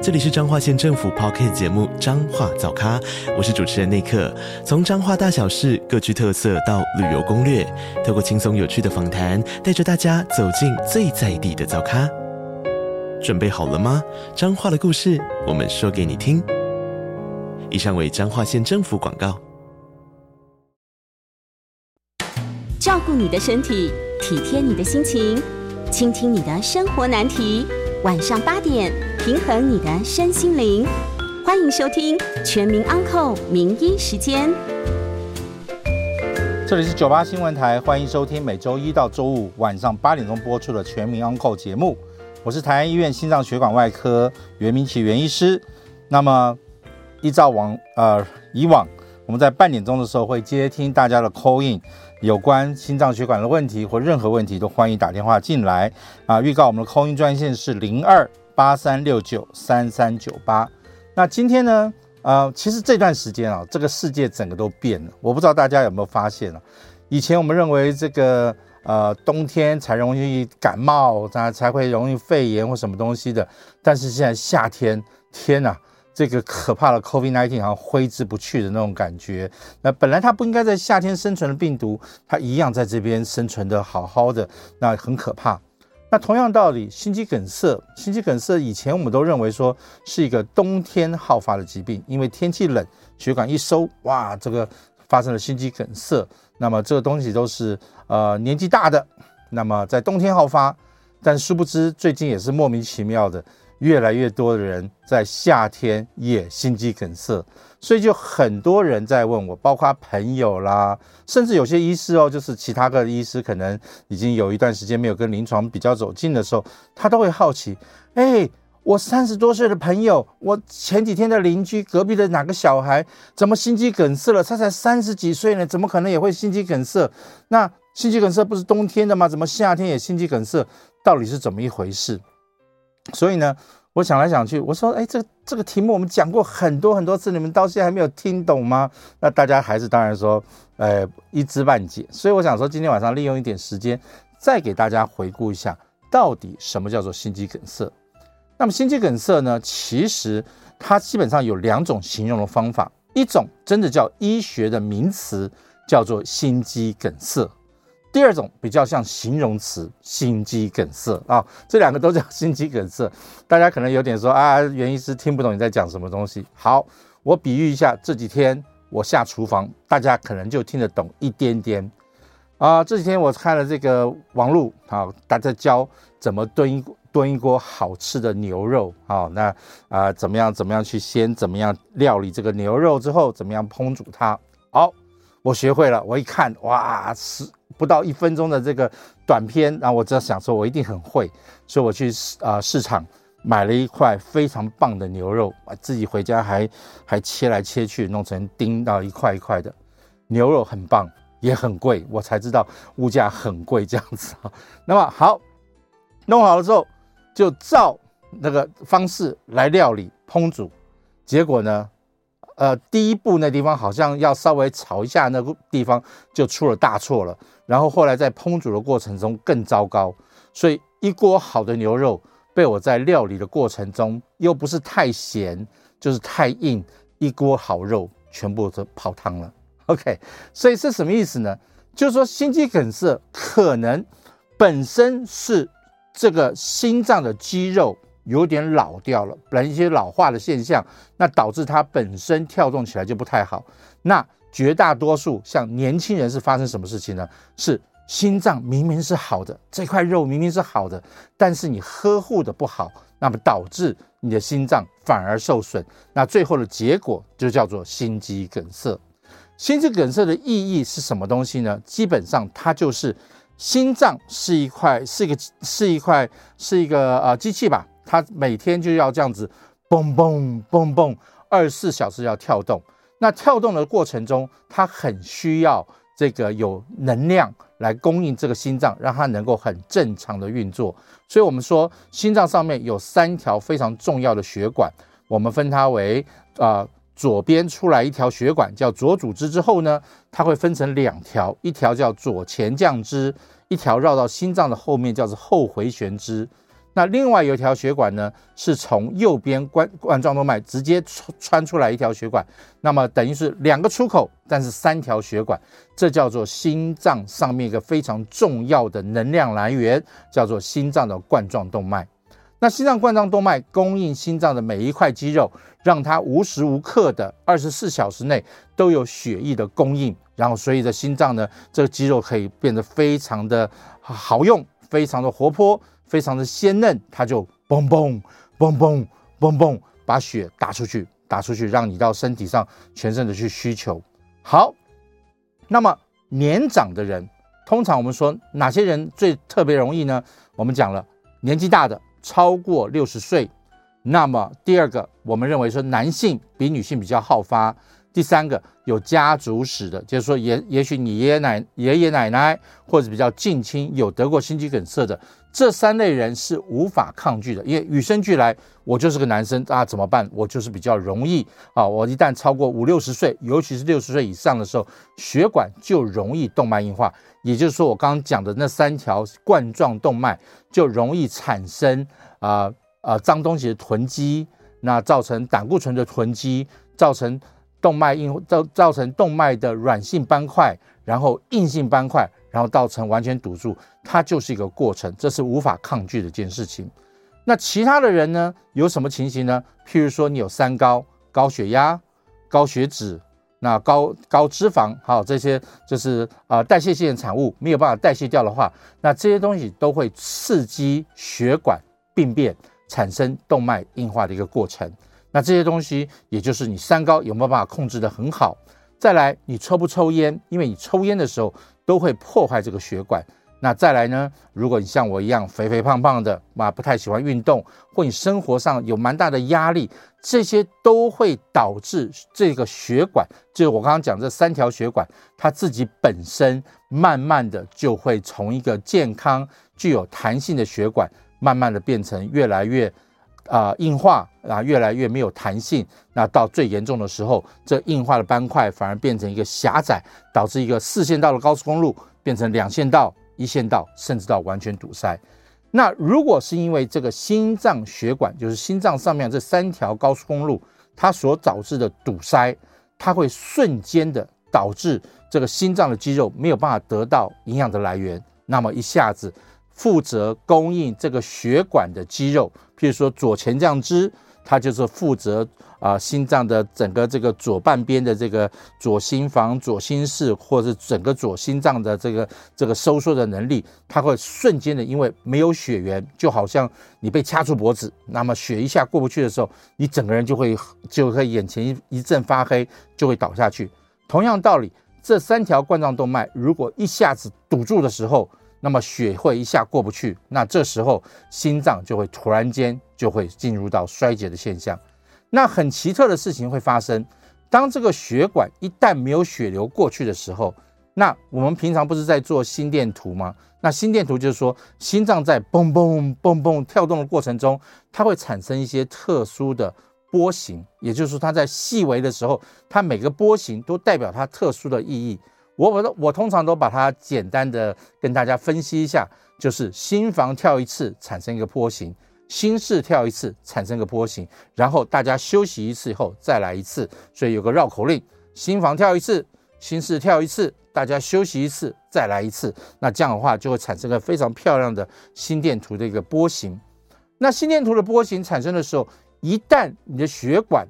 这里是彰化县政府 Podcast 节目《彰化早咖》，我是主持人内克。从彰化大小事各具特色到旅游攻略，透过轻松有趣的访谈，带着大家走进最在地的早咖。准备好了吗？彰化的故事，我们说给你听。以上为彰化县政府广告。照顾你的身体，体贴你的心情，倾听你的生活难题。晚上八点，平衡你的身心灵。欢迎收听《全民安扣名医时间》。这里是九八新闻台，欢迎收听每周一到周五晚上八点钟播出的《全民安扣》节目。我是台安医院心脏血管外科袁明启袁医师。那么，依照往呃以往，我们在半点钟的时候会接听大家的 call in。有关心脏血管的问题或任何问题，都欢迎打电话进来啊！预告我们的 call in 专线是零二八三六九三三九八。那今天呢，呃，其实这段时间啊，这个世界整个都变了。我不知道大家有没有发现啊？以前我们认为这个呃冬天才容易感冒，才才会容易肺炎或什么东西的，但是现在夏天，天呐！这个可怕的 COVID-19 好像挥之不去的那种感觉。那本来它不应该在夏天生存的病毒，它一样在这边生存的好好的，那很可怕。那同样道理，心肌梗塞，心肌梗塞以前我们都认为说是一个冬天好发的疾病，因为天气冷，血管一收，哇，这个发生了心肌梗塞。那么这个东西都是呃年纪大的，那么在冬天好发，但殊不知最近也是莫名其妙的。越来越多的人在夏天也心肌梗塞，所以就很多人在问我，包括朋友啦，甚至有些医师哦，就是其他个医师，可能已经有一段时间没有跟临床比较走近的时候，他都会好奇，哎，我三十多岁的朋友，我前几天的邻居隔壁的哪个小孩怎么心肌梗塞了？他才三十几岁呢，怎么可能也会心肌梗塞？那心肌梗塞不是冬天的吗？怎么夏天也心肌梗塞？到底是怎么一回事？所以呢，我想来想去，我说，哎，这个这个题目我们讲过很多很多次，你们到现在还没有听懂吗？那大家还是当然说，呃，一知半解。所以我想说，今天晚上利用一点时间，再给大家回顾一下，到底什么叫做心肌梗塞。那么心肌梗塞呢，其实它基本上有两种形容的方法，一种真的叫医学的名词，叫做心肌梗塞。第二种比较像形容词，心肌梗塞啊，这两个都叫心肌梗塞。大家可能有点说啊，袁医师听不懂你在讲什么东西。好，我比喻一下，这几天我下厨房，大家可能就听得懂一点点啊。这几天我看了这个网路，好，大家教怎么炖一炖一锅好吃的牛肉，好，那啊怎么样怎么样去先怎么样料理这个牛肉之后，怎么样烹煮它？好，我学会了。我一看，哇，是。不到一分钟的这个短片，然后我就想说，我一定很会，所以我去市啊市场买了一块非常棒的牛肉，自己回家还还切来切去，弄成丁到一块一块的牛肉，很棒，也很贵，我才知道物价很贵这样子啊。那么好，弄好了之后，就照那个方式来料理烹煮，结果呢？呃，第一步那地方好像要稍微炒一下，那个地方就出了大错了。然后后来在烹煮的过程中更糟糕，所以一锅好的牛肉被我在料理的过程中又不是太咸，就是太硬，一锅好肉全部都泡汤了。OK，所以是什么意思呢？就是说心肌梗塞可能本身是这个心脏的肌肉。有点老掉了，本来一些老化的现象，那导致它本身跳动起来就不太好。那绝大多数像年轻人是发生什么事情呢？是心脏明明是好的，这块肉明明是好的，但是你呵护的不好，那么导致你的心脏反而受损。那最后的结果就叫做心肌梗塞。心肌梗塞的意义是什么东西呢？基本上它就是心脏是一块，是一个，是一块，是一个呃机器吧。它每天就要这样子，嘣嘣嘣嘣，二十四小时要跳动。那跳动的过程中，它很需要这个有能量来供应这个心脏，让它能够很正常的运作。所以，我们说心脏上面有三条非常重要的血管，我们分它为啊、呃、左边出来一条血管叫左主支，之后呢，它会分成两条，一条叫左前降支，一条绕到心脏的后面叫做后回旋支。那另外有一条血管呢，是从右边冠冠状动脉直接穿穿出来一条血管，那么等于是两个出口，但是三条血管，这叫做心脏上面一个非常重要的能量来源，叫做心脏的冠状动脉。那心脏冠状动脉供应心脏的每一块肌肉，让它无时无刻的二十四小时内都有血液的供应，然后所以的心脏呢，这个肌肉可以变得非常的好用，非常的活泼。非常的鲜嫩，它就嘣嘣嘣嘣嘣嘣把血打出去，打出去，让你到身体上全身的去需求。好，那么年长的人，通常我们说哪些人最特别容易呢？我们讲了年纪大的，超过六十岁。那么第二个，我们认为说男性比女性比较好发。第三个有家族史的，就是说也也许你爷爷奶爷爷奶奶或者比较近亲有得过心肌梗塞的。这三类人是无法抗拒的，因为与生俱来，我就是个男生啊，怎么办？我就是比较容易啊，我一旦超过五六十岁，尤其是六十岁以上的时候，血管就容易动脉硬化。也就是说，我刚刚讲的那三条冠状动脉就容易产生啊啊脏东西的囤积，那造成胆固醇的囤积，造成动脉硬造造成动脉的软性斑块，然后硬性斑块。然后造成完全堵住，它就是一个过程，这是无法抗拒的一件事情。那其他的人呢？有什么情形呢？譬如说你有三高：高血压、高血脂、那高高脂肪，还有，这些就是啊、呃、代谢性的产物没有办法代谢掉的话，那这些东西都会刺激血管病变，产生动脉硬化的一个过程。那这些东西，也就是你三高有没有办法控制得很好？再来，你抽不抽烟？因为你抽烟的时候。都会破坏这个血管。那再来呢？如果你像我一样肥肥胖胖的，啊，不太喜欢运动，或你生活上有蛮大的压力，这些都会导致这个血管，就是我刚刚讲这三条血管，它自己本身慢慢的就会从一个健康、具有弹性的血管，慢慢的变成越来越。啊、硬化啊，越来越没有弹性。那到最严重的时候，这硬化的斑块反而变成一个狭窄，导致一个四线道的高速公路变成两线道、一线道，甚至到完全堵塞。那如果是因为这个心脏血管，就是心脏上面这三条高速公路，它所导致的堵塞，它会瞬间的导致这个心脏的肌肉没有办法得到营养的来源，那么一下子。负责供应这个血管的肌肉，譬如说左前降支，它就是负责啊心脏的整个这个左半边的这个左心房、左心室，或者是整个左心脏的这个这个收缩的能力，它会瞬间的，因为没有血源，就好像你被掐住脖子，那么血一下过不去的时候，你整个人就会就会眼前一一阵发黑，就会倒下去。同样道理，这三条冠状动脉如果一下子堵住的时候，那么血会一下过不去，那这时候心脏就会突然间就会进入到衰竭的现象。那很奇特的事情会发生，当这个血管一旦没有血流过去的时候，那我们平常不是在做心电图吗？那心电图就是说，心脏在嘣嘣嘣嘣跳动的过程中，它会产生一些特殊的波形，也就是说，它在细微的时候，它每个波形都代表它特殊的意义。我我我通常都把它简单的跟大家分析一下，就是心房跳一次产生一个波形，心室跳一次产生个波形，然后大家休息一次以后再来一次，所以有个绕口令：心房跳一次，心室跳一次，大家休息一次再来一次。那这样的话就会产生个非常漂亮的心电图的一个波形。那心电图的波形产生的时候，一旦你的血管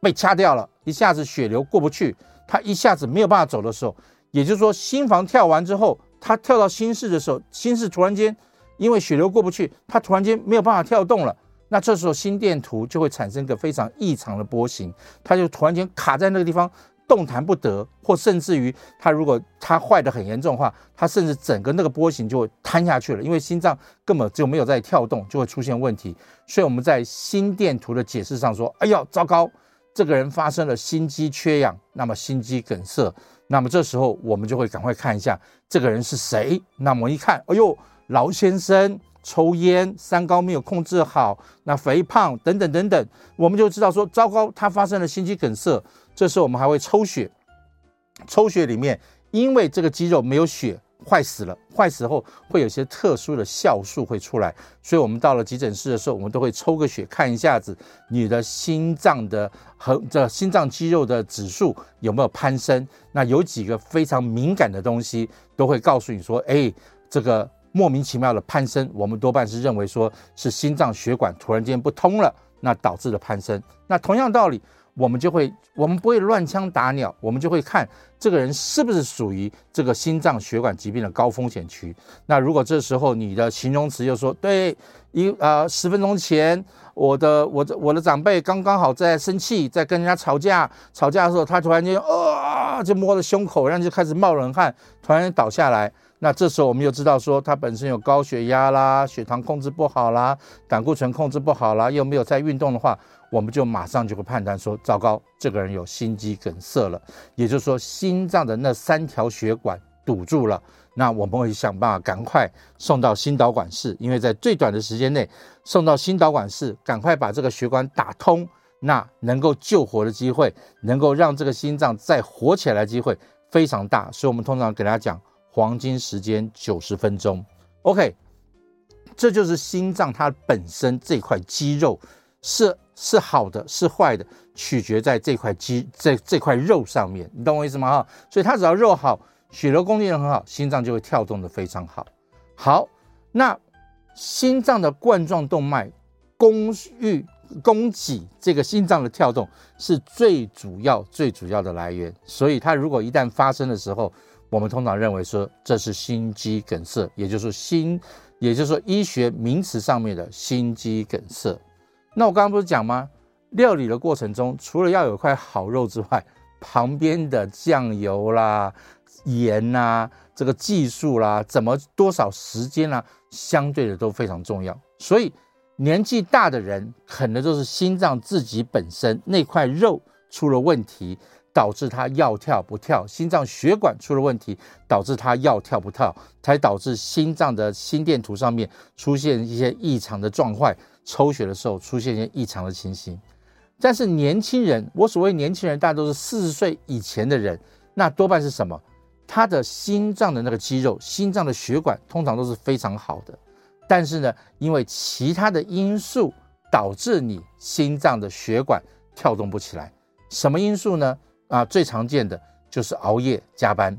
被掐掉了，一下子血流过不去。他一下子没有办法走的时候，也就是说，心房跳完之后，他跳到心室的时候，心室突然间因为血流过不去，他突然间没有办法跳动了。那这时候心电图就会产生一个非常异常的波形，他就突然间卡在那个地方动弹不得，或甚至于他如果他坏得很严重的话，他甚至整个那个波形就会瘫下去了，因为心脏根本就没有在跳动，就会出现问题。所以我们在心电图的解释上说：“哎呦，糟糕！”这个人发生了心肌缺氧，那么心肌梗塞那么这时候我们就会赶快看一下这个人是谁。那么一看，哎呦，老先生抽烟，三高没有控制好，那肥胖等等等等，我们就知道说，糟糕，他发生了心肌梗塞。这时候我们还会抽血，抽血里面因为这个肌肉没有血。坏死了，坏死后会有些特殊的酵素会出来，所以我们到了急诊室的时候，我们都会抽个血看一下子你的心脏的和这心脏肌肉的指数有没有攀升。那有几个非常敏感的东西都会告诉你说，哎，这个莫名其妙的攀升，我们多半是认为说是心脏血管突然间不通了，那导致的攀升。那同样道理。我们就会，我们不会乱枪打鸟，我们就会看这个人是不是属于这个心脏血管疾病的高风险区。那如果这时候你的形容词又说，对，一呃十分钟前我的我的我的长辈刚刚好在生气，在跟人家吵架，吵架的时候他突然间啊、就摸着胸口，然后就开始冒冷汗，突然倒下来。那这时候我们又知道说他本身有高血压啦，血糖控制不好啦，胆固醇控制不好啦，又没有在运动的话。我们就马上就会判断说，糟糕，这个人有心肌梗塞了，也就是说，心脏的那三条血管堵住了。那我们会想办法赶快送到心导管室，因为在最短的时间内送到心导管室，赶快把这个血管打通，那能够救活的机会，能够让这个心脏再活起来的机会非常大。所以，我们通常给大家讲黄金时间九十分钟。OK，这就是心脏它本身这块肌肉是。是好的，是坏的，取决在这块肌这这块肉上面，你懂我意思吗？哈，所以它只要肉好，血流供应很好，心脏就会跳动的非常好。好，那心脏的冠状动脉供予供给这个心脏的跳动是最主要最主要的来源，所以它如果一旦发生的时候，我们通常认为说这是心肌梗塞，也就是心，也就是说医学名词上面的心肌梗塞。那我刚刚不是讲吗？料理的过程中，除了要有块好肉之外，旁边的酱油啦、盐啦、这个技术啦、怎么多少时间啦，相对的都非常重要。所以年纪大的人，可能都是心脏自己本身那块肉出了问题，导致他要跳不跳；心脏血管出了问题，导致他要跳不跳，才导致心脏的心电图上面出现一些异常的状况。抽血的时候出现一些异常的情形，但是年轻人，我所谓年轻人，大多是四十岁以前的人，那多半是什么？他的心脏的那个肌肉、心脏的血管通常都是非常好的，但是呢，因为其他的因素导致你心脏的血管跳动不起来。什么因素呢？啊，最常见的就是熬夜加班。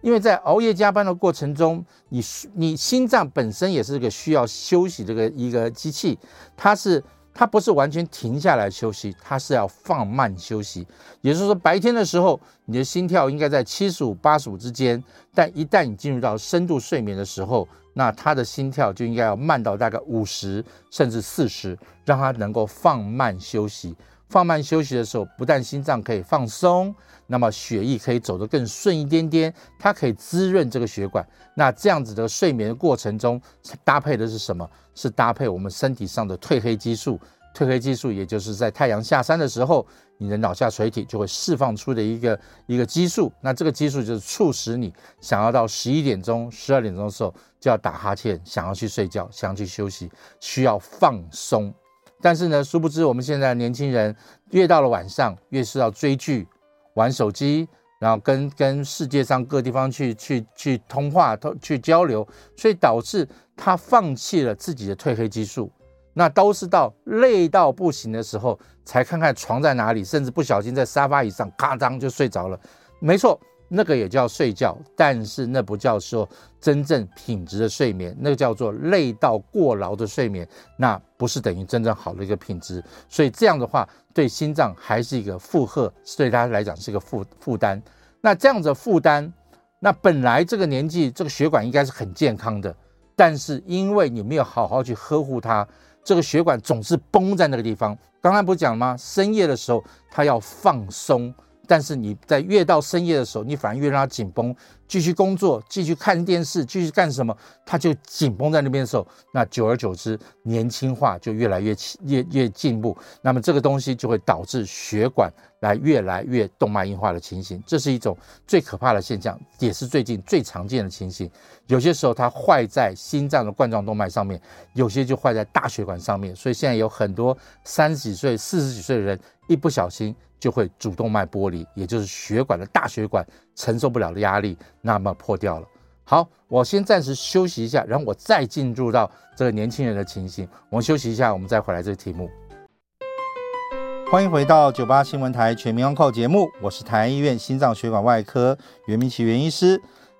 因为在熬夜加班的过程中，你你心脏本身也是一个需要休息这个一个机器，它是它不是完全停下来休息，它是要放慢休息。也就是说，白天的时候你的心跳应该在七十五八十五之间，但一旦你进入到深度睡眠的时候，那它的心跳就应该要慢到大概五十甚至四十，让它能够放慢休息。放慢休息的时候，不但心脏可以放松。那么血液可以走得更顺一点点，它可以滋润这个血管。那这样子的睡眠的过程中，搭配的是什么？是搭配我们身体上的褪黑激素。褪黑激素也就是在太阳下山的时候，你的脑下垂体就会释放出的一个一个激素。那这个激素就是促使你想要到十一点钟、十二点钟的时候就要打哈欠，想要去睡觉，想要去休息，需要放松。但是呢，殊不知我们现在年轻人越到了晚上，越是要追剧。玩手机，然后跟跟世界上各地方去去去通话、通去交流，所以导致他放弃了自己的褪黑激素。那都是到累到不行的时候，才看看床在哪里，甚至不小心在沙发椅上咔当就睡着了。没错。那个也叫睡觉，但是那不叫说真正品质的睡眠，那个叫做累到过劳的睡眠，那不是等于真正好的一个品质。所以这样的话，对心脏还是一个负荷，对他来讲是一个负负担。那这样子负担，那本来这个年纪这个血管应该是很健康的，但是因为你没有好好去呵护它，这个血管总是绷在那个地方。刚才不是讲了吗？深夜的时候它要放松。但是你在越到深夜的时候，你反而越让它紧绷，继续工作，继续看电视，继续干什么，它就紧绷在那边的时候，那久而久之，年轻化就越来越越越进步。那么这个东西就会导致血管来越来越动脉硬化的情形，这是一种最可怕的现象，也是最近最常见的情形。有些时候它坏在心脏的冠状动脉上面，有些就坏在大血管上面。所以现在有很多三十几岁、四十几岁的人，一不小心。就会主动脉剥离，也就是血管的大血管承受不了的压力，那么破掉了。好，我先暂时休息一下，然后我再进入到这个年轻人的情形。我们休息一下，我们再回来这个题目。欢迎回到九八新闻台全民安扣节目，我是台安医院心脏血管外科袁明奇袁医师。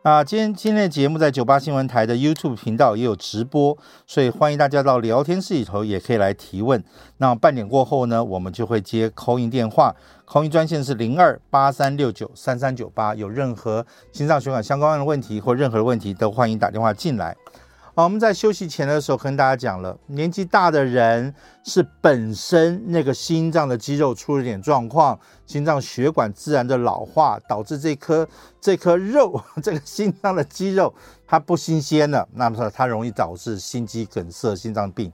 啊，今天今天的节目在九八新闻台的 YouTube 频道也有直播，所以欢迎大家到聊天室里头也可以来提问。那半点过后呢，我们就会接 call in 电话，call in 专线是零二八三六九三三九八，有任何心脏血管相关的问题或任何的问题都欢迎打电话进来。好，我们在休息前的时候跟大家讲了，年纪大的人是本身那个心脏的肌肉出了点状况，心脏血管自然的老化，导致这颗这颗肉，这个心脏的肌肉它不新鲜了，那么说它容易导致心肌梗塞、心脏病。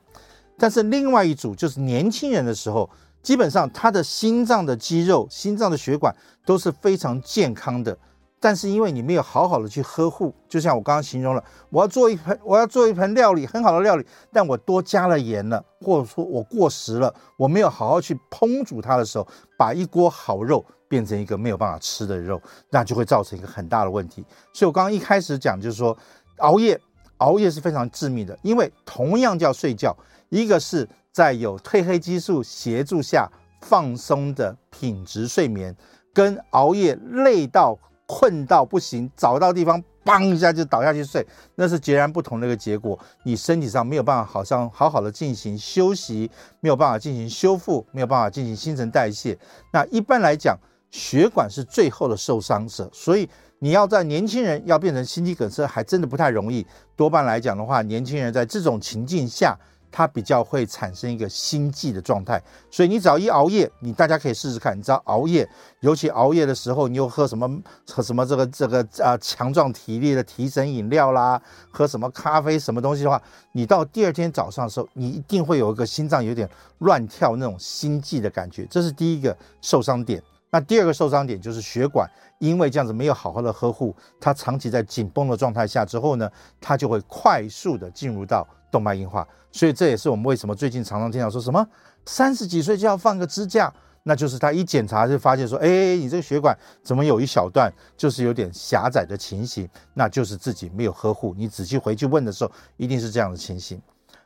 但是另外一组就是年轻人的时候，基本上他的心脏的肌肉、心脏的血管都是非常健康的。但是因为你没有好好的去呵护，就像我刚刚形容了，我要做一盆，我要做一盆料理，很好的料理，但我多加了盐了，或者说我过时了，我没有好好去烹煮它的时候，把一锅好肉变成一个没有办法吃的肉，那就会造成一个很大的问题。所以我刚刚一开始讲就是说，熬夜，熬夜是非常致命的，因为同样叫睡觉，一个是在有褪黑激素协助下放松的品质睡眠，跟熬夜累到。困到不行，找到地方，嘣一下就倒下去睡，那是截然不同的一个结果。你身体上没有办法好像好好的进行休息，没有办法进行修复，没有办法进行新陈代谢。那一般来讲，血管是最后的受伤者，所以你要在年轻人要变成心肌梗塞，还真的不太容易。多半来讲的话，年轻人在这种情境下。它比较会产生一个心悸的状态，所以你只要一熬夜，你大家可以试试看。你知道熬夜，尤其熬夜的时候，你又喝什么喝什么这个这个啊强壮体力的提神饮料啦，喝什么咖啡什么东西的话，你到第二天早上的时候，你一定会有一个心脏有点乱跳那种心悸的感觉，这是第一个受伤点。那第二个受伤点就是血管，因为这样子没有好好的呵护，它长期在紧绷的状态下之后呢，它就会快速的进入到动脉硬化。所以这也是我们为什么最近常常听到说什么三十几岁就要放个支架，那就是他一检查就发现说，哎，你这个血管怎么有一小段就是有点狭窄的情形，那就是自己没有呵护。你仔细回去问的时候，一定是这样的情形。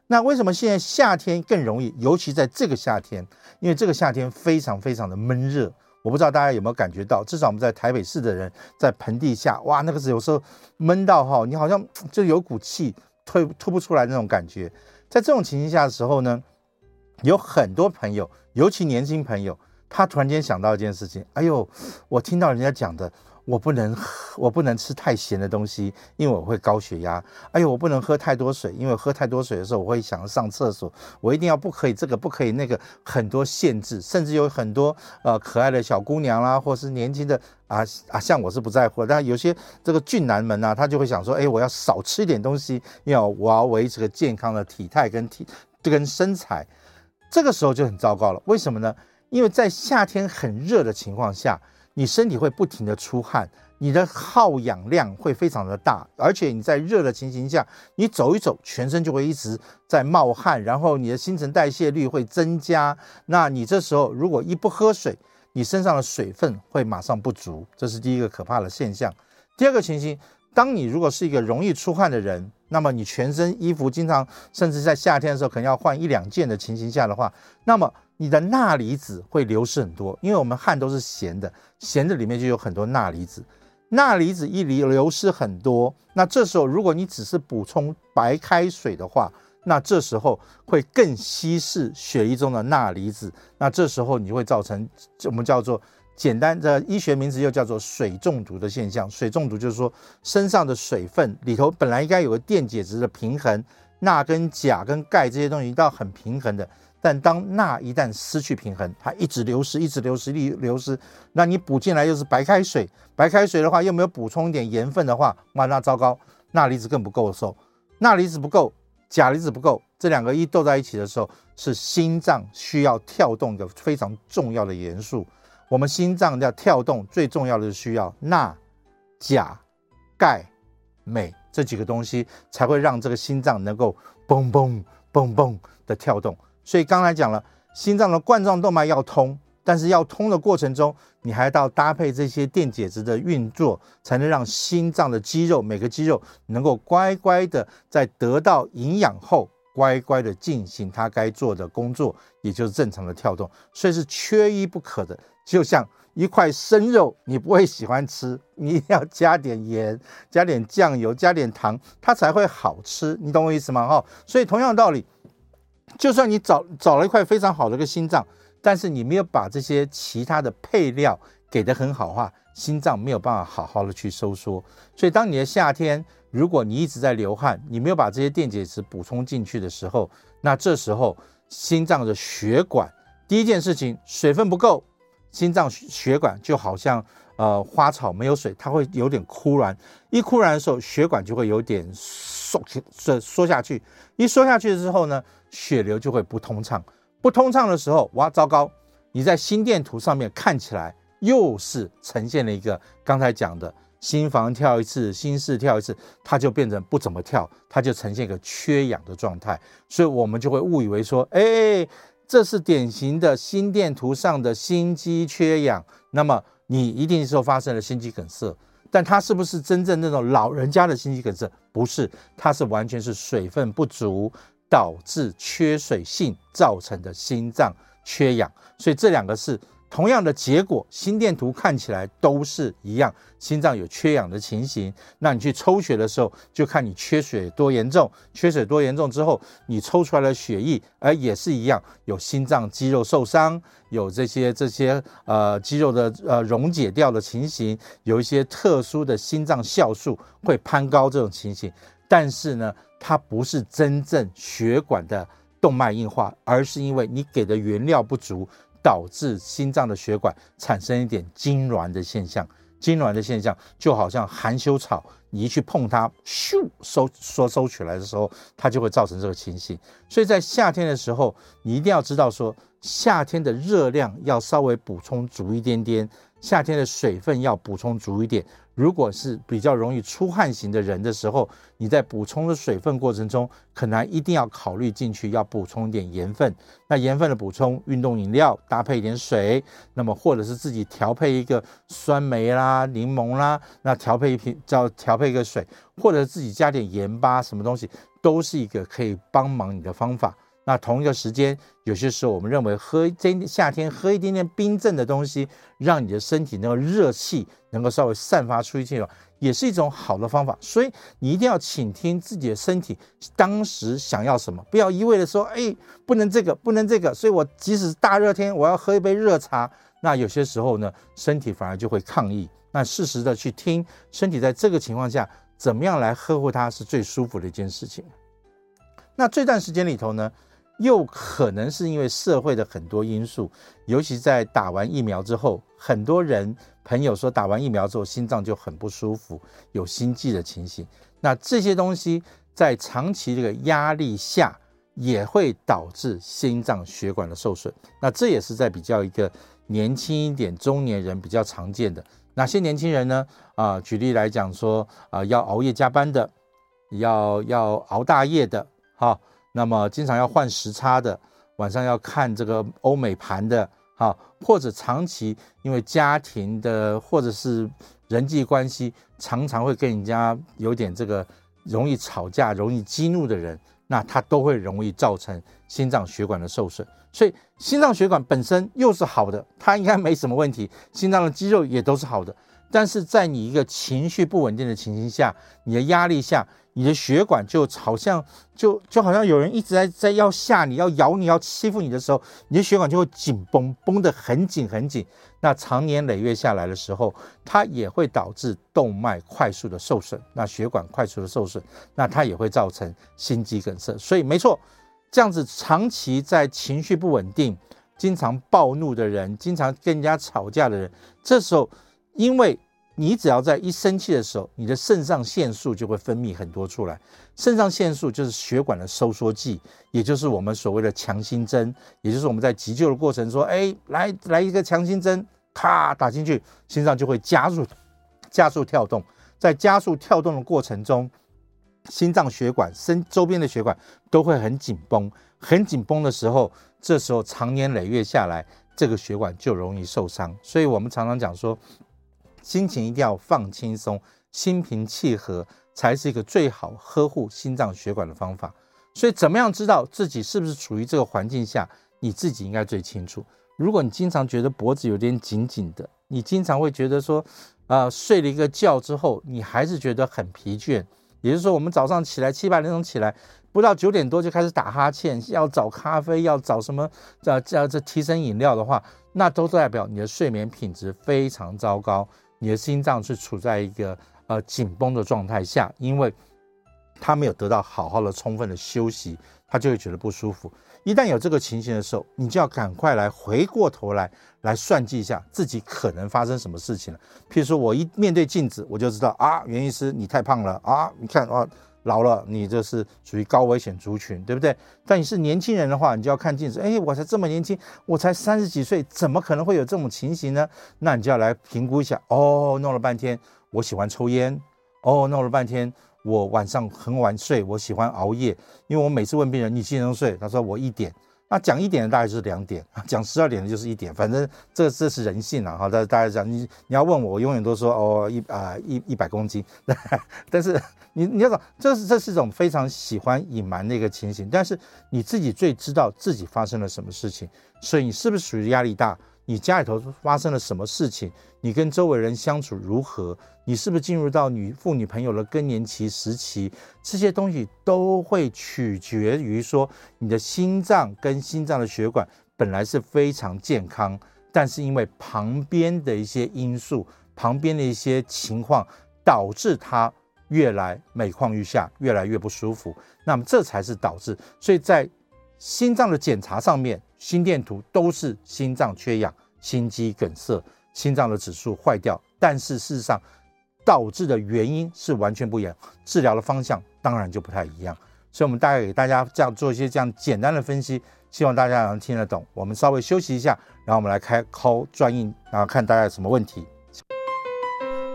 那为什么现在夏天更容易？尤其在这个夏天，因为这个夏天非常非常的闷热。我不知道大家有没有感觉到，至少我们在台北市的人在盆地下，哇，那个是有时候闷到哈，你好像就有股气推吐不出来那种感觉。在这种情形下的时候呢，有很多朋友，尤其年轻朋友，他突然间想到一件事情，哎呦，我听到人家讲的。我不能喝，我不能吃太咸的东西，因为我会高血压。哎呦，我不能喝太多水，因为喝太多水的时候，我会想要上厕所。我一定要不可以这个，不可以那个，很多限制，甚至有很多呃可爱的小姑娘啦，或是年轻的啊啊，像我是不在乎，但有些这个俊男们呢、他就会想说，哎，我要少吃一点东西，要我要维持个健康的体态跟体跟身材。这个时候就很糟糕了，为什么呢？因为在夏天很热的情况下。你身体会不停的出汗，你的耗氧量会非常的大，而且你在热的情形下，你走一走，全身就会一直在冒汗，然后你的新陈代谢率会增加。那你这时候如果一不喝水，你身上的水分会马上不足，这是第一个可怕的现象。第二个情形，当你如果是一个容易出汗的人，那么你全身衣服经常，甚至在夏天的时候可能要换一两件的情形下的话，那么。你的钠离子会流失很多，因为我们汗都是咸的，咸的里面就有很多钠离子。钠离子一离流失很多，那这时候如果你只是补充白开水的话，那这时候会更稀释血液中的钠离子，那这时候你会造成我们叫做简单的医学名词又叫做水中毒的现象。水中毒就是说身上的水分里头本来应该有个电解质的平衡，钠跟钾跟钙这些东西到很平衡的。但当钠一旦失去平衡，它一直流失，一直流失，力流失，那你补进来又是白开水，白开水的话又没有补充一点盐分的话，哇，那糟糕，钠离子更不够的时候，钠离子不够，钾离子不够，这两个一斗在一起的时候，是心脏需要跳动的非常重要的元素。我们心脏要跳动，最重要的是需要钠、钾、钙、镁这几个东西，才会让这个心脏能够嘣嘣嘣嘣的跳动。所以刚才讲了，心脏的冠状动脉要通，但是要通的过程中，你还要搭配这些电解质的运作，才能让心脏的肌肉每个肌肉能够乖乖的在得到营养后，乖乖的进行它该做的工作，也就是正常的跳动。所以是缺一不可的。就像一块生肉，你不会喜欢吃，你一定要加点盐、加点酱油、加点糖，它才会好吃。你懂我意思吗？哈，所以同样道理，就算你找找了一块非常好的一个心脏，但是你没有把这些其他的配料给得很好的话，心脏没有办法好好的去收缩。所以当你的夏天，如果你一直在流汗，你没有把这些电解质补充进去的时候，那这时候心脏的血管第一件事情，水分不够。心脏血管就好像呃花草没有水，它会有点枯然。一枯然的时候，血管就会有点缩缩缩下去。一缩下去之后呢，血流就会不通畅。不通畅的时候，哇，糟糕！你在心电图上面看起来又是呈现了一个刚才讲的心房跳一次，心室跳一次，它就变成不怎么跳，它就呈现一个缺氧的状态。所以我们就会误以为说，哎。这是典型的心电图上的心肌缺氧，那么你一定是说发生了心肌梗塞，但它是不是真正那种老人家的心肌梗塞？不是，它是完全是水分不足导致缺水性造成的心脏缺氧，所以这两个是。同样的结果，心电图看起来都是一样，心脏有缺氧的情形。那你去抽血的时候，就看你缺水多严重，缺水多严重之后，你抽出来的血液，哎，也是一样，有心脏肌肉受伤，有这些这些呃肌肉的呃溶解掉的情形，有一些特殊的心脏酵素会攀高这种情形。但是呢，它不是真正血管的动脉硬化，而是因为你给的原料不足。导致心脏的血管产生一点痉挛的现象，痉挛的现象就好像含羞草，你一去碰它，咻收缩收起来的时候，它就会造成这个情形。所以在夏天的时候，你一定要知道说，夏天的热量要稍微补充足一点点，夏天的水分要补充足一点。如果是比较容易出汗型的人的时候，你在补充的水分过程中，可能一定要考虑进去要补充一点盐分。那盐分的补充，运动饮料搭配一点水，那么或者是自己调配一个酸梅啦、柠檬啦，那调配一瓶叫调配一个水，或者自己加点盐巴，什么东西都是一个可以帮忙你的方法。那同一个时间，有些时候我们认为喝这夏天喝一点点冰镇的东西，让你的身体那个热气能够稍微散发出去，也是一种好的方法。所以你一定要倾听自己的身体当时想要什么，不要一味的说，哎，不能这个，不能这个。所以我即使大热天我要喝一杯热茶，那有些时候呢，身体反而就会抗议。那适时的去听身体在这个情况下怎么样来呵护它，是最舒服的一件事情。那这段时间里头呢，又可能是因为社会的很多因素，尤其在打完疫苗之后，很多人朋友说打完疫苗之后心脏就很不舒服，有心悸的情形。那这些东西在长期这个压力下，也会导致心脏血管的受损。那这也是在比较一个年轻一点中年人比较常见的。哪些年轻人呢？啊，举例来讲说，啊，要熬夜加班的，要要熬大夜的，哈。那么经常要换时差的，晚上要看这个欧美盘的，哈，或者长期因为家庭的或者是人际关系，常常会跟人家有点这个容易吵架、容易激怒的人，那他都会容易造成心脏血管的受损。所以心脏血管本身又是好的，它应该没什么问题，心脏的肌肉也都是好的。但是在你一个情绪不稳定的情形下，你的压力下，你的血管就好像就就好像有人一直在在要吓你，要咬你，要欺负你的时候，你的血管就会紧绷，绷得很紧很紧。那长年累月下来的时候，它也会导致动脉快速的受损，那血管快速的受损，那它也会造成心肌梗塞。所以没错，这样子长期在情绪不稳定、经常暴怒的人，经常跟人家吵架的人，这时候，因为你只要在一生气的时候，你的肾上腺素就会分泌很多出来。肾上腺素就是血管的收缩剂，也就是我们所谓的强心针，也就是我们在急救的过程说，哎，来来一个强心针，咔打进去，心脏就会加速加速跳动，在加速跳动的过程中。心脏血管、身周边的血管都会很紧绷，很紧绷的时候，这时候长年累月下来，这个血管就容易受伤。所以我们常常讲说，心情一定要放轻松，心平气和才是一个最好呵护心脏血管的方法。所以，怎么样知道自己是不是处于这个环境下，你自己应该最清楚。如果你经常觉得脖子有点紧紧的，你经常会觉得说，啊、呃，睡了一个觉之后，你还是觉得很疲倦。也就是说，我们早上起来七八点钟起来，不到九点多就开始打哈欠，要找咖啡，要找什么叫叫这提神饮料的话，那都代表你的睡眠品质非常糟糕，你的心脏是处在一个呃紧绷的状态下，因为它没有得到好好的充分的休息，它就会觉得不舒服。一旦有这个情形的时候，你就要赶快来回过头来，来算计一下自己可能发生什么事情了。譬如说，我一面对镜子，我就知道啊，袁医师你太胖了啊，你看啊，老了，你这是属于高危险族群，对不对？但你是年轻人的话，你就要看镜子，哎，我才这么年轻，我才三十几岁，怎么可能会有这种情形呢？那你就要来评估一下。哦，弄了半天，我喜欢抽烟。哦，弄了半天。我晚上很晚睡，我喜欢熬夜，因为我每次问病人你几点钟睡，他说我一点，那讲一点的大概就是两点，讲十二点的就是一点，反正这这是人性啊，哈，大大家讲你你要问我，我永远都说哦一啊一一百公斤，但是你你要讲这是这是一种非常喜欢隐瞒的一个情形，但是你自己最知道自己发生了什么事情，所以你是不是属于压力大？你家里头发生了什么事情？你跟周围人相处如何？你是不是进入到女妇女朋友的更年期时期？这些东西都会取决于说你的心脏跟心脏的血管本来是非常健康，但是因为旁边的一些因素、旁边的一些情况，导致它越来每况愈下，越来越不舒服。那么这才是导致。所以在心脏的检查上面。心电图都是心脏缺氧、心肌梗塞、心脏的指数坏掉，但是事实上导致的原因是完全不一样，治疗的方向当然就不太一样。所以，我们大概给大家这样做一些这样简单的分析，希望大家能听得懂。我们稍微休息一下，然后我们来开 call 专印，然后看大家有什么问题。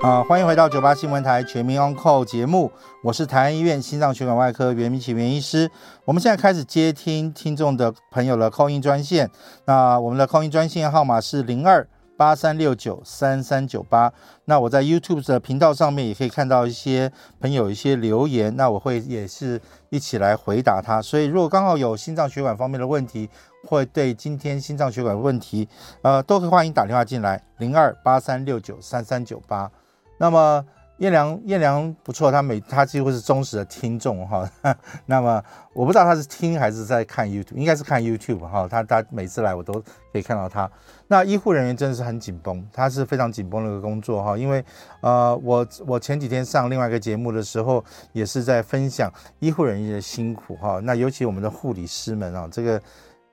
啊，欢迎回到九八新闻台全民 on call 节目，我是台安医院心脏血管外科袁明启袁医师。我们现在开始接听听众的朋友的 call in 专线。那我们的 call in 专线号码是零二八三六九三三九八。那我在 YouTube 的频道上面也可以看到一些朋友一些留言，那我会也是一起来回答他。所以如果刚好有心脏血管方面的问题，会对今天心脏血管问题，呃，都可以欢迎打电话进来零二八三六九三三九八。那么燕良，燕良不错，他每他几乎是忠实的听众哈。那么我不知道他是听还是在看 YouTube，应该是看 YouTube 哈。他他每次来我都可以看到他。那医护人员真的是很紧绷，他是非常紧绷的一个工作哈。因为呃，我我前几天上另外一个节目的时候，也是在分享医护人员的辛苦哈。那尤其我们的护理师们啊，这个。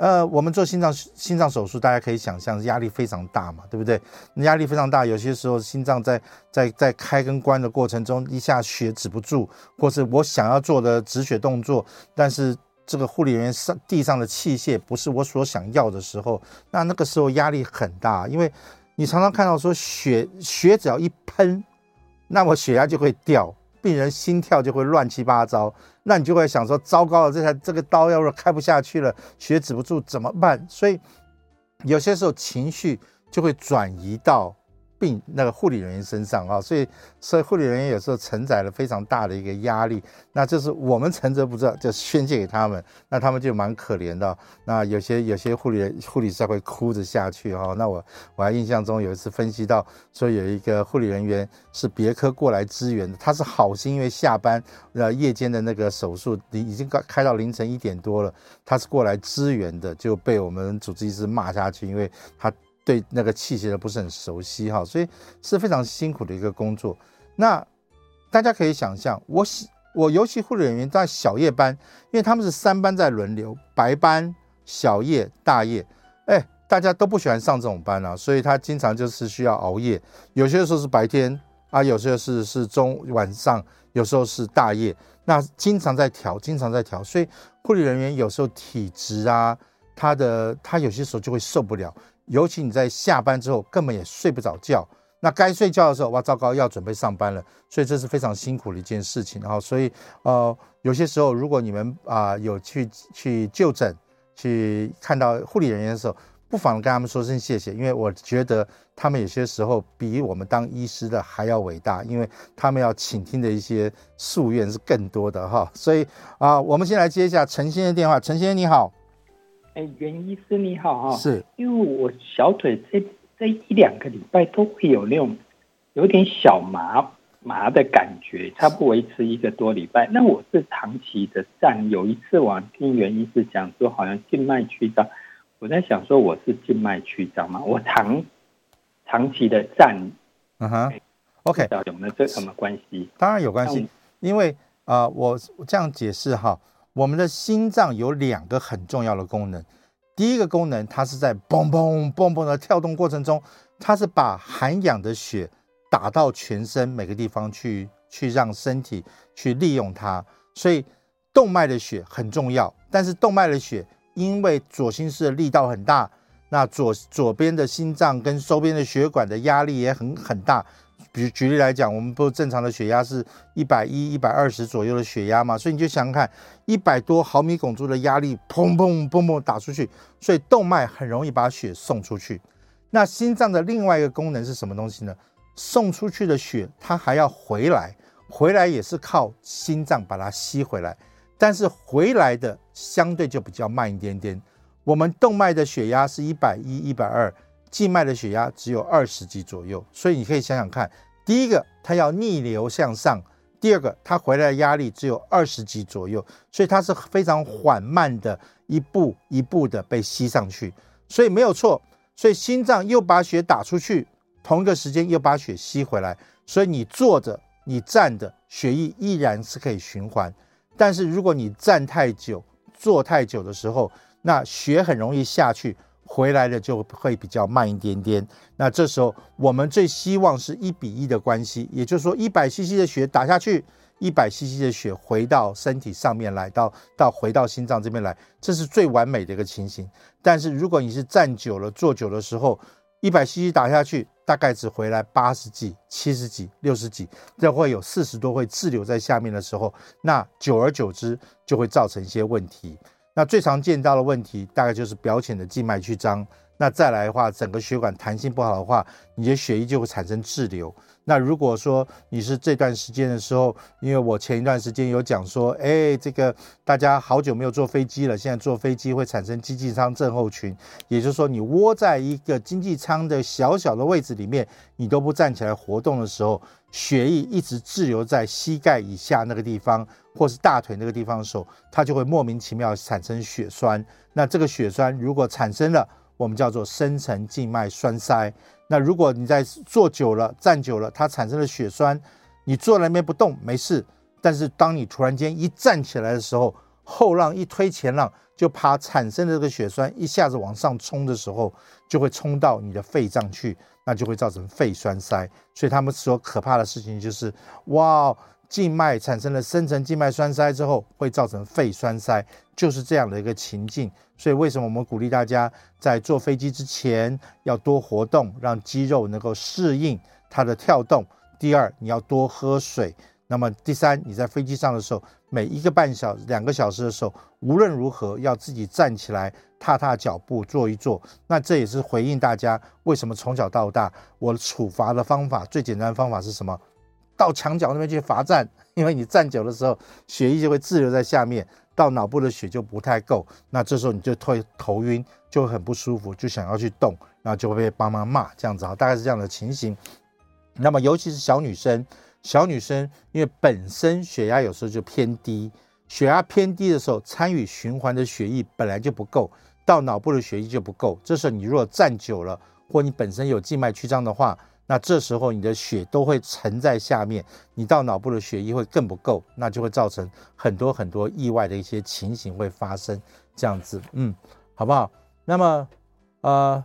呃，我们做心脏心脏手术，大家可以想象压力非常大嘛，对不对？压力非常大，有些时候心脏在在在开跟关的过程中，一下血止不住，或是我想要做的止血动作，但是这个护理人员上地上的器械不是我所想要的时候，那那个时候压力很大，因为你常常看到说血血只要一喷，那么血压就会掉。病人心跳就会乱七八糟，那你就会想说：糟糕了，这台这个刀要是开不下去了，血止不住怎么办？所以有些时候情绪就会转移到。病那个护理人员身上啊，所以所以护理人员有时候承载了非常大的一个压力，那就是我们承责不知道，就宣泄给他们，那他们就蛮可怜的。那有些有些护理护理师会哭着下去哈。那我我还印象中有一次分析到说有一个护理人员是别科过来支援的，他是好心，因为下班呃夜间的那个手术已经开开到凌晨一点多了，他是过来支援的，就被我们主治医师骂下去，因为他。对那个器械的不是很熟悉哈，所以是非常辛苦的一个工作。那大家可以想象，我喜我尤其护理人员在小夜班，因为他们是三班在轮流，白班、小夜、大夜，哎，大家都不喜欢上这种班啊，所以他经常就是需要熬夜，有些时候是白天啊，有些是是中晚上，有时候是大夜，那经常在调，经常在调，所以护理人员有时候体质啊，他的他有些时候就会受不了，尤其你在下班之后根本也睡不着觉。那该睡觉的时候，哇，糟糕，要准备上班了，所以这是非常辛苦的一件事情。然后，所以呃，有些时候如果你们啊、有去去就诊，去看到护理人员的时候，不妨跟他们说声谢谢，因为我觉得他们有些时候比我们当医师的还要伟大，因为他们要倾听的一些夙愿是更多的哈。所以啊、我们先来接一下陈先生电话，陈先生你好，哎，袁医师你好哈，是因为我小腿这。这一两个礼拜都会有那种有点小麻麻的感觉，差不多维持一个多礼拜。那我是长期的站，有一次我听袁医师讲说，好像静脉曲张。我在想说，我是静脉曲张吗？我长长期的站，嗯哼，OK，有没有这什么关系？当然有关系，因为啊、呃，我这样解释哈，我们的心脏有两个很重要的功能。第一个功能，它是在嘣嘣嘣嘣的跳动过程中，它是把含氧的血打到全身每个地方去，去让身体去利用它。所以动脉的血很重要，但是动脉的血因为左心室的力道很大，那左左边的心脏跟周边的血管的压力也很很大。比如举例来讲，我们不正常的血压是一百一、一百二十左右的血压嘛？所以你就想想看，一百多毫米汞柱的压力，砰砰砰砰打出去，所以动脉很容易把血送出去。那心脏的另外一个功能是什么东西呢？送出去的血它还要回来，回来也是靠心脏把它吸回来，但是回来的相对就比较慢一点点。我们动脉的血压是一百一、一百二。静脉的血压只有二十几左右，所以你可以想想看，第一个它要逆流向上，第二个它回来的压力只有二十几左右，所以它是非常缓慢的，一步一步的被吸上去，所以没有错。所以心脏又把血打出去，同一个时间又把血吸回来，所以你坐着、你站着，血液依然是可以循环。但是如果你站太久、坐太久的时候，那血很容易下去。回来的就会比较慢一点点。那这时候我们最希望是一比一的关系，也就是说，一百 CC 的血打下去，一百 CC 的血回到身体上面来，到到回到心脏这边来，这是最完美的一个情形。但是如果你是站久了、坐久的时候，一百 CC 打下去，大概只回来八十几、七十几、六十几，这会有四十多会滞留在下面的时候，那久而久之就会造成一些问题。那最常见到的问题，大概就是表浅的静脉曲张。那再来的话，整个血管弹性不好的话，你的血液就会产生滞留。那如果说你是这段时间的时候，因为我前一段时间有讲说，哎，这个大家好久没有坐飞机了，现在坐飞机会产生经济舱症候群，也就是说你窝在一个经济舱的小小的位置里面，你都不站起来活动的时候，血液一直滞留在膝盖以下那个地方，或是大腿那个地方的时候，它就会莫名其妙产生血栓。那这个血栓如果产生了，我们叫做深层静脉栓塞。那如果你在坐久了、站久了，它产生了血栓，你坐在那边不动没事，但是当你突然间一站起来的时候，后浪一推前浪，就怕产生的这个血栓一下子往上冲的时候，就会冲到你的肺脏去，那就会造成肺栓塞。所以他们说可怕的事情就是，哇。静脉产生了深层静脉栓塞之后，会造成肺栓塞，就是这样的一个情境。所以为什么我们鼓励大家在坐飞机之前要多活动，让肌肉能够适应它的跳动？第二，你要多喝水。那么第三，你在飞机上的时候，每一个半小时、两个小时的时候，无论如何要自己站起来，踏踏脚步，坐一坐。那这也是回应大家为什么从小到大，我处罚的方法最简单的方法是什么？到墙角那边去罚站，因为你站久的时候，血液就会滞留在下面，到脑部的血就不太够，那这时候你就会头晕，就会很不舒服，就想要去动，然后就会被爸妈骂，这样子啊，大概是这样的情形。那么尤其是小女生，小女生因为本身血压有时候就偏低，血压偏低的时候，参与循环的血液本来就不够，到脑部的血液就不够，这时候你如果站久了，或你本身有静脉曲张的话。那这时候你的血都会沉在下面，你到脑部的血液会更不够，那就会造成很多很多意外的一些情形会发生，这样子，嗯，好不好？那么，呃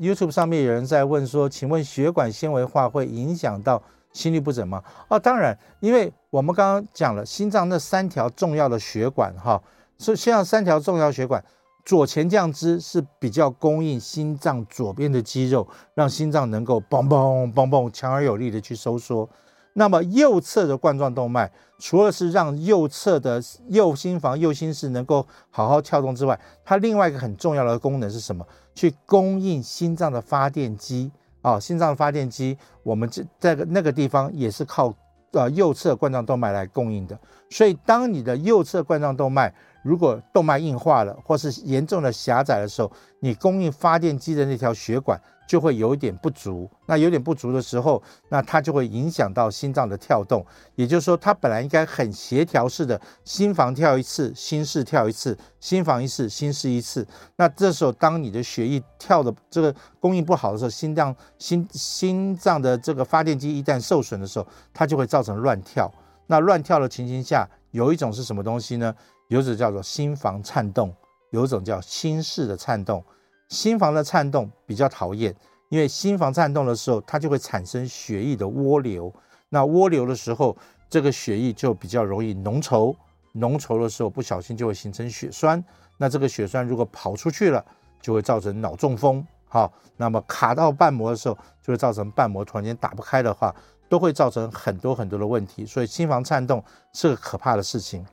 ，YouTube 上面有人在问说，请问血管纤维化会影响到心律不整吗？哦，当然，因为我们刚刚讲了心脏那三条重要的血管，哈，所以像三条重要血管。左前降支是比较供应心脏左边的肌肉，让心脏能够嘣嘣嘣嘣强而有力的去收缩。那么右侧的冠状动脉，除了是让右侧的右心房、右心室能够好好跳动之外，它另外一个很重要的功能是什么？去供应心脏的发电机啊、心脏发电机，我们这在那个地方也是靠呃右侧冠状动脉来供应的。所以，当你的右侧冠状动脉如果动脉硬化了，或是严重的狭窄的时候，你供应发电机的那条血管就会有一点不足。那有点不足的时候，那它就会影响到心脏的跳动。也就是说，它本来应该很协调式的，心房跳一次，心室跳一次，心房一次，心室一次。那这时候，当你的血液跳的这个供应不好的时候，心脏心心脏的这个发电机一旦受损的时候，它就会造成乱跳。那乱跳的情形下，有一种是什么东西呢？有种叫做心房颤动，有种叫心室的颤动。心房的颤动比较讨厌，因为心房颤动的时候，它就会产生血液的涡流。那涡流的时候，这个血液就比较容易浓稠，浓稠的时候不小心就会形成血栓。那这个血栓如果跑出去了，就会造成脑中风。好，那么卡到瓣膜的时候，就会造成瓣膜突然间打不开的话，都会造成很多很多的问题。所以心房颤动是个可怕的事情。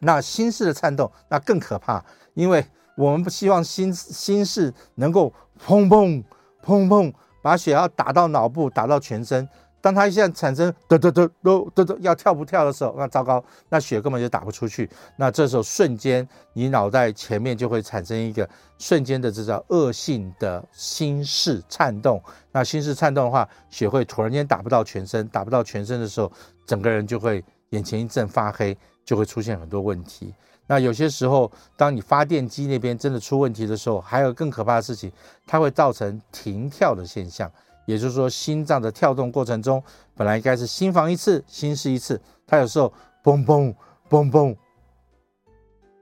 那心室的颤动那更可怕，因为我们不希望心心室能够砰砰砰砰把血要打到脑部，打到全身。当它现在产生嘚嘚嘚嘚嘚嘚要跳不跳的时候，那糟糕，那血根本就打不出去。那这时候瞬间你脑袋前面就会产生一个瞬间的这叫恶性的心室颤动。那心室颤动的话，血会突然间打不到全身，打不到全身的时候，整个人就会眼前一阵发黑。就会出现很多问题。那有些时候，当你发电机那边真的出问题的时候，还有更可怕的事情，它会造成停跳的现象。也就是说，心脏的跳动过程中，本来应该是心房一次，心室一次，它有时候嘣嘣嘣嘣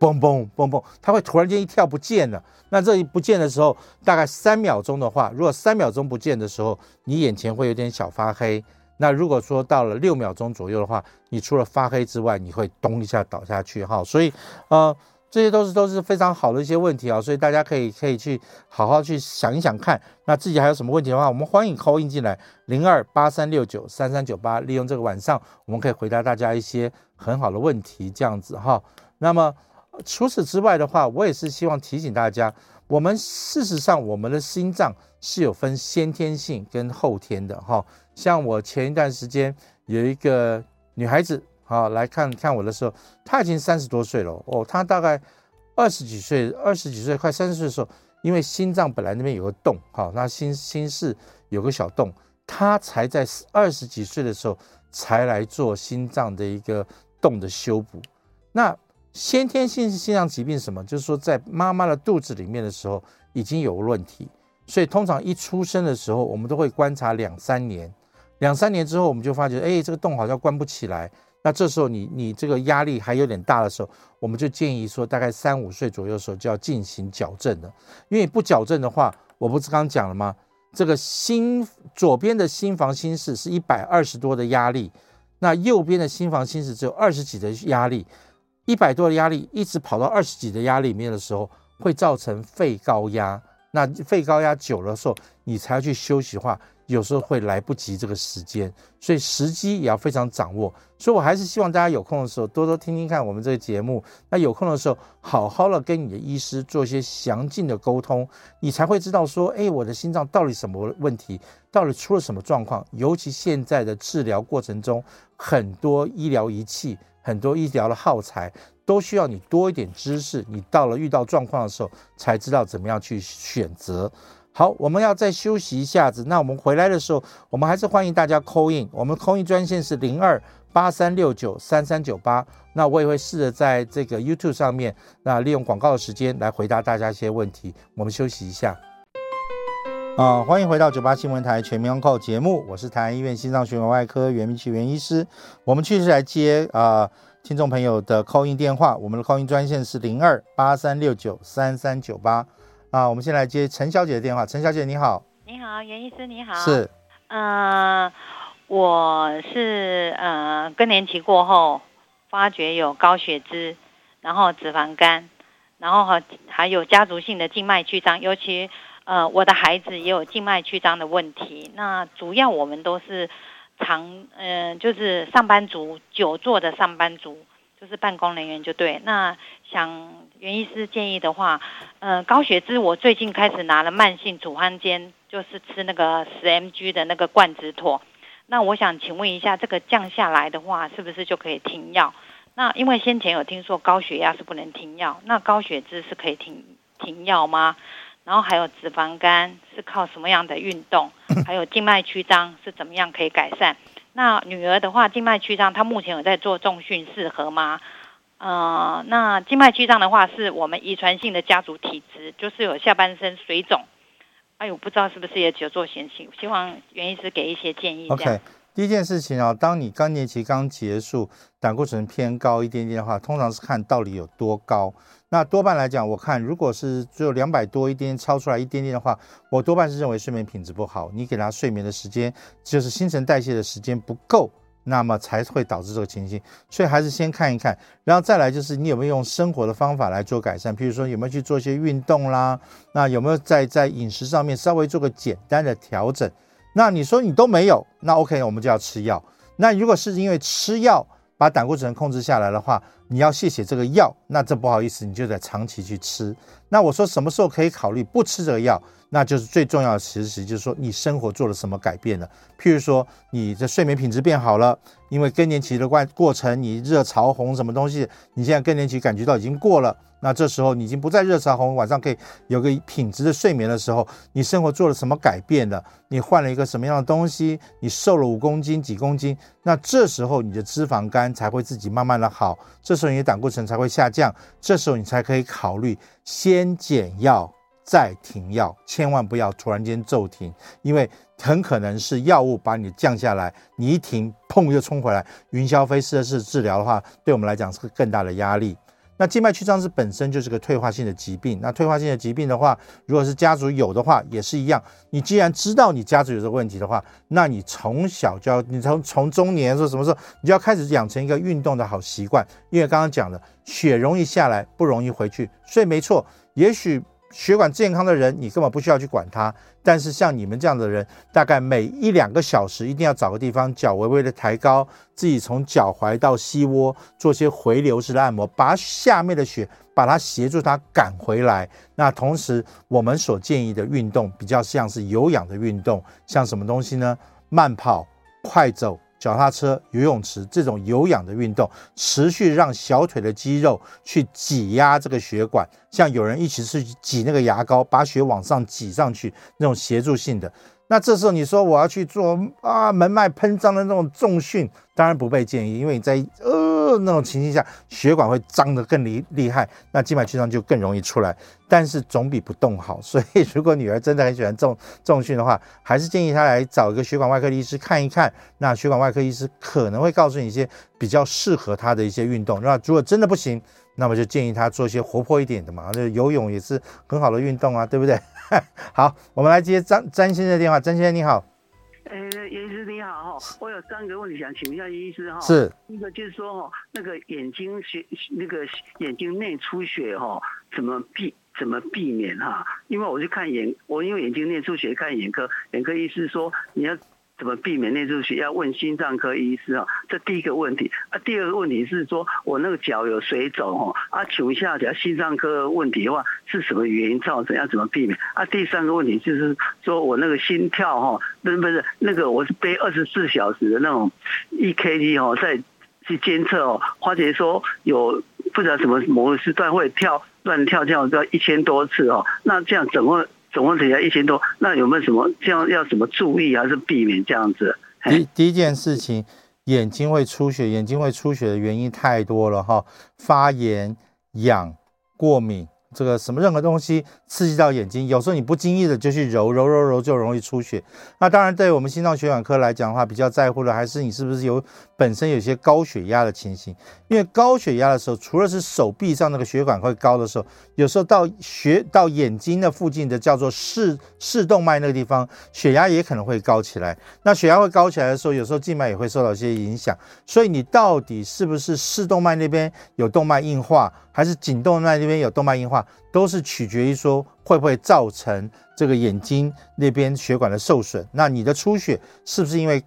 嘣嘣嘣嘣，它会突然间一跳不见了。那这一不见的时候，大概三秒钟的话，如果三秒钟不见的时候，你眼前会有点小发黑。那如果说到了六秒钟左右的话，你除了发黑之外，你会咚一下倒下去哈，所以呃，这些都是都是非常好的一些问题啊，所以大家可以可以去好好去想一想看，那自己还有什么问题的话，我们欢迎 call in 进来零二八三六九三三九八，利用这个晚上，我们可以回答大家一些很好的问题，这样子哈。那么除此之外的话，我也是希望提醒大家，我们事实上我们的心脏是有分先天性跟后天的哈。像我前一段时间有一个女孩子，啊，来看看我的时候，她已经三十多岁了哦，她大概二十几岁，二十几岁快三十岁的时候，因为心脏本来那边有个洞，哈，那心心室有个小洞，她才在二十几岁的时候才来做心脏的一个洞的修补。那先天性心脏疾病什么？就是说在妈妈的肚子里面的时候已经有问题，所以通常一出生的时候，我们都会观察两三年。两三年之后，我们就发觉，哎，这个洞好像关不起来。那这时候你你这个压力还有点大的时候，我们就建议说，大概三五岁左右的时候就要进行矫正了。因为不矫正的话，我不是刚刚讲了吗？这个心左边的心房心室是一百二十多的压力，那右边的心房心室只有二十几的压力，一百多的压力一直跑到二十几的压力里面的时候，会造成肺高压。那肺高压久了的时候，你才要去休息的话。有时候会来不及这个时间，所以时机也要非常掌握。所以我还是希望大家有空的时候多多听听看我们这个节目。那有空的时候，好好的跟你的医师做一些详尽的沟通，你才会知道说，哎，我的心脏到底什么问题，到底出了什么状况。尤其现在的治疗过程中，很多医疗仪器、很多医疗的耗材，都需要你多一点知识。你到了遇到状况的时候，才知道怎么样去选择。好，我们要再休息一下子。那我们回来的时候，我们还是欢迎大家 call in。我们 call in 专线是零二八三六九三三九八。那我也会试着在这个 YouTube 上面，那利用广告的时间来回答大家一些问题。我们休息一下。啊、呃，欢迎回到九八新闻台全民 Uncle 节目，我是台安医院心脏血管外科袁明启袁医师。我们继续来接啊、呃、听众朋友的 call in 电话，我们的 call in 专线是零二八三六九三三九八啊。我们先来接陈小姐的电话，陈小姐你好，你好，袁医师你好，是，呃，我是呃更年期过后发觉有高血脂，然后脂肪肝，然后还还有家族性的静脉曲张，尤其。呃，我的孩子也有静脉曲张的问题。那主要我们都是常，嗯、呃，就是上班族，久坐的上班族，就是办公人员就对。那想袁医师建议的话，呃，高血脂我最近开始拿了慢性处方箋，就是吃那个十 mg 的那个冠子妥。那我想请问一下，这个降下来的话，是不是就可以停药？那因为先前有听说高血压是不能停药，那高血脂是可以停停药吗？然后还有脂肪肝是靠什么样的运动？还有静脉曲张是怎么样可以改善？那女儿的话，静脉曲张她目前有在做重训，适合吗？呃，那静脉曲张的话，是我们遗传性的家族体质，就是有下半身水肿。哎呦，不知道是不是也只有做显性？希望袁医师给一些建议。OK。第一件事情啊，当你更年期刚结束，胆固醇偏高一点点的话，通常是看到底有多高。那多半来讲，我看如果是只有两百多一点，超出来一点点的话，我多半是认为睡眠品质不好。你给他睡眠的时间，就是新陈代谢的时间不够，那么才会导致这个情形。所以还是先看一看，然后再来就是你有没有用生活的方法来做改善，譬如说有没有去做一些运动啦，那有没有在在饮食上面稍微做个简单的调整。那你说你都没有，那 OK，我们就要吃药。那如果是因为吃药把胆固醇控制下来的话，你要谢谢这个药，那这不好意思，你就得长期去吃。那我说什么时候可以考虑不吃这个药？那就是最重要的，其实就是说你生活做了什么改变了。譬如说你的睡眠品质变好了，因为更年期的过过程，你热潮红什么东西，你现在更年期感觉到已经过了。那这时候你已经不再热潮红，晚上可以有个品质的睡眠的时候，你生活做了什么改变了？你换了一个什么样的东西？你瘦了五公斤、几公斤？那这时候你的脂肪肝才会自己慢慢的好，这时候你的胆固醇才会下降，这时候你才可以考虑先先减药再停药，千万不要突然间骤停，因为很可能是药物把你降下来，你一停，砰又冲回来，云霄飞车式治疗的话，对我们来讲是个更大的压力。那静脉曲张是本身就是个退化性的疾病。那退化性的疾病的话，如果是家族有的话，也是一样。你既然知道你家族有这个问题的话，那你从小就要，你从从中年说什么时候，你就要开始养成一个运动的好习惯。因为刚刚讲的，血容易下来，不容易回去。所以没错，也许。血管健康的人，你根本不需要去管它。但是像你们这样的人，大概每一两个小时一定要找个地方，脚微微的抬高，自己从脚踝到膝窝做些回流式的按摩，把下面的血把它协助它赶回来。那同时，我们所建议的运动比较像是有氧的运动，像什么东西呢？慢跑、快走。脚踏车、游泳池这种有氧的运动，持续让小腿的肌肉去挤压这个血管，像有人一起去挤那个牙膏，把血往上挤上去，那种协助性的。那这时候你说我要去做啊门脉喷张的那种重训，当然不被建议，因为你在呃那种情形下，血管会张得更厉厉害，那静脉曲张就更容易出来。但是总比不动好，所以如果女儿真的很喜欢重重训的话，还是建议她来找一个血管外科的医师看一看。那血管外科医师可能会告诉你一些比较适合她的一些运动。那如果真的不行，那么就建议他做一些活泼一点的嘛，就游泳也是很好的运动啊，对不对？好，我们来接张张先生的电话。张先生你好，呃，袁医师你好哈，我有三个问题想请问一下袁医师哈。是，一个就是说哈，那个眼睛血那个眼睛内出血哈，怎么避怎么避免哈？因为我去看眼，我因为眼睛内出血看眼科，眼科医师说你要。怎么避免内出血？要问心脏科医师啊。这第一个问题啊。第二个问题是说，我那个脚有水肿哦。啊，请问一下，假如心脏科问题的话，是什么原因造成？要怎么避免？啊，第三个问题就是说我那个心跳哈，不是不是那个我是背二十四小时的那种 EKG 哦，在去监测哦。花姐说有不知道什么某个时段会跳乱跳跳到一千多次哦。那这样怎么？总共只要一千多，那有没有什么这样要怎么注意还是避免这样子？第第一件事情，眼睛会出血，眼睛会出血的原因太多了哈，发炎、痒、过敏、这个什么任何东西刺激到眼睛，有时候你不经意的就去揉揉揉揉，就容易出血。那当然，对我们心脏血管科来讲的话，比较在乎的还是你是不是有本身有些高血压的情形。因为高血压的时候，除了是手臂上那个血管会高的时候，有时候到血到眼睛的附近的叫做视视动脉那个地方，血压也可能会高起来。那血压会高起来的时候，有时候静脉也会受到一些影响。所以你到底是不是视动脉那边有动脉硬化？还是颈动脉那边有动脉硬化，都是取决于说会不会造成这个眼睛那边血管的受损。那你的出血是不是因为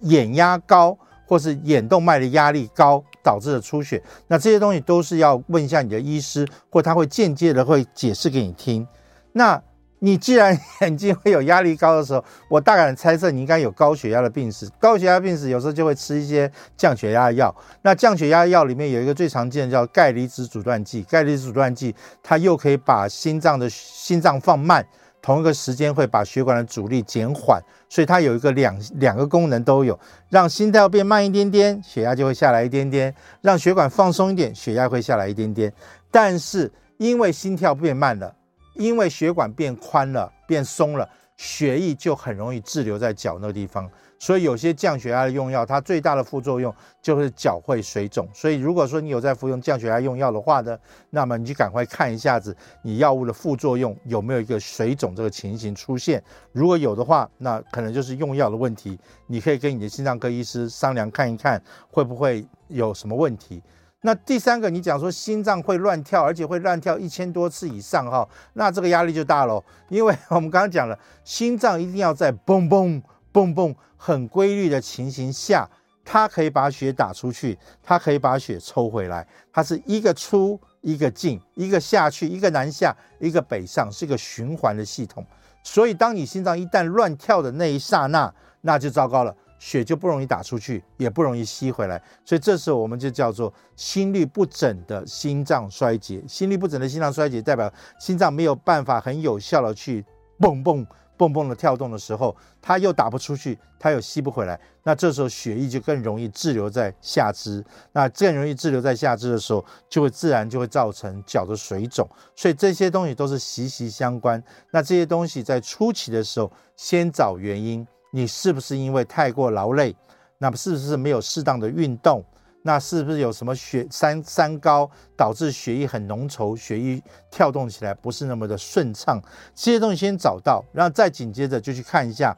眼压高，或是眼动脉的压力高导致的出血？那这些东西都是要问一下你的医师，或他会间接的会解释给你听。那。你既然眼睛会有压力高的时候，我大胆猜测你应该有高血压的病史。高血压病史有时候就会吃一些降血压药。那降血压药里面有一个最常见的叫钙离子阻断剂。钙离子阻断剂它又可以把心脏的心脏放慢，同一个时间会把血管的阻力减缓，所以它有一个两两个功能都有，让心跳变慢一点点，血压就会下来一点点；让血管放松一点，血压会下来一点点。但是因为心跳变慢了。因为血管变宽了、变松了，血液就很容易滞留在脚那个地方。所以有些降血压的用药，它最大的副作用就是脚会水肿。所以如果说你有在服用降血压用药的话呢，那么你就赶快看一下子你药物的副作用有没有一个水肿这个情形出现。如果有的话，那可能就是用药的问题。你可以跟你的心脏科医师商量看一看，会不会有什么问题。那第三个，你讲说心脏会乱跳，而且会乱跳一千多次以上哈，那这个压力就大喽。因为我们刚刚讲了，心脏一定要在蹦蹦蹦蹦很规律的情形下，它可以把血打出去，它可以把血抽回来，它是一个出一个进，一个下去，一个南下，一个北上，是一个循环的系统。所以，当你心脏一旦乱跳的那一刹那，那就糟糕了。血就不容易打出去，也不容易吸回来，所以这时候我们就叫做心律不整的心脏衰竭。心律不整的心脏衰竭代表心脏没有办法很有效的去蹦蹦蹦蹦的跳动的时候，它又打不出去，它又吸不回来，那这时候血液就更容易滞留在下肢，那更容易滞留在下肢的时候，就会自然就会造成脚的水肿。所以这些东西都是息息相关。那这些东西在初期的时候，先找原因。你是不是因为太过劳累？那是不是没有适当的运动？那是不是有什么血三三高导致血液很浓稠，血液跳动起来不是那么的顺畅？这些东西先找到，然后再紧接着就去看一下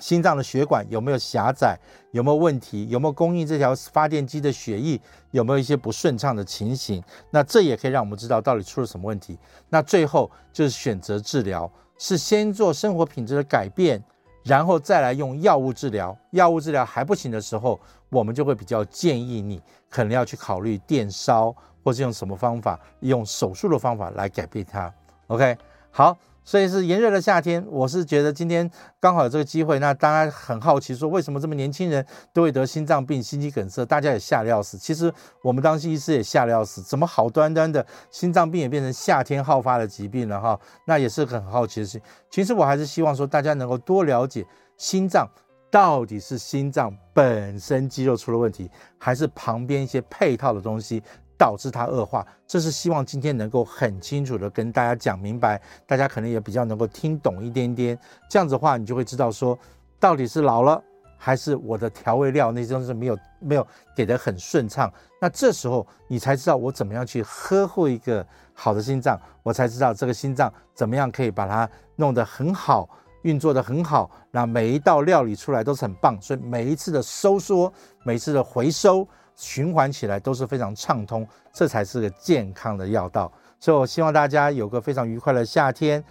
心脏的血管有没有狭窄，有没有问题，有没有供应这条发电机的血液有没有一些不顺畅的情形？那这也可以让我们知道到底出了什么问题。那最后就是选择治疗，是先做生活品质的改变。然后再来用药物治疗，药物治疗还不行的时候，我们就会比较建议你可能要去考虑电烧，或是用什么方法，用手术的方法来改变它。OK，好。所以是炎热的夏天，我是觉得今天刚好有这个机会。那大家很好奇说，为什么这么年轻人都会得心脏病、心肌梗塞？大家也吓得要死。其实我们当医师也吓得要死，怎么好端端的心脏病也变成夏天好发的疾病了哈？那也是很好奇的事情。其实我还是希望说，大家能够多了解心脏到底是心脏本身肌肉出了问题，还是旁边一些配套的东西。导致它恶化，这是希望今天能够很清楚的跟大家讲明白，大家可能也比较能够听懂一点点。这样子的话，你就会知道说，到底是老了，还是我的调味料那些东西没有没有给得很顺畅。那这时候你才知道我怎么样去呵护一个好的心脏，我才知道这个心脏怎么样可以把它弄得很好，运作得很好。那每一道料理出来都是很棒，所以每一次的收缩，每一次的回收。循环起来都是非常畅通，这才是个健康的药道。所以我希望大家有个非常愉快的夏天，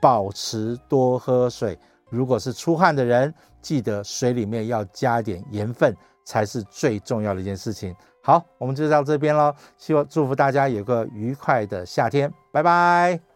保持多喝水。如果是出汗的人，记得水里面要加点盐分，才是最重要的一件事情。好，我们就到这边喽。希望祝福大家有个愉快的夏天，拜拜。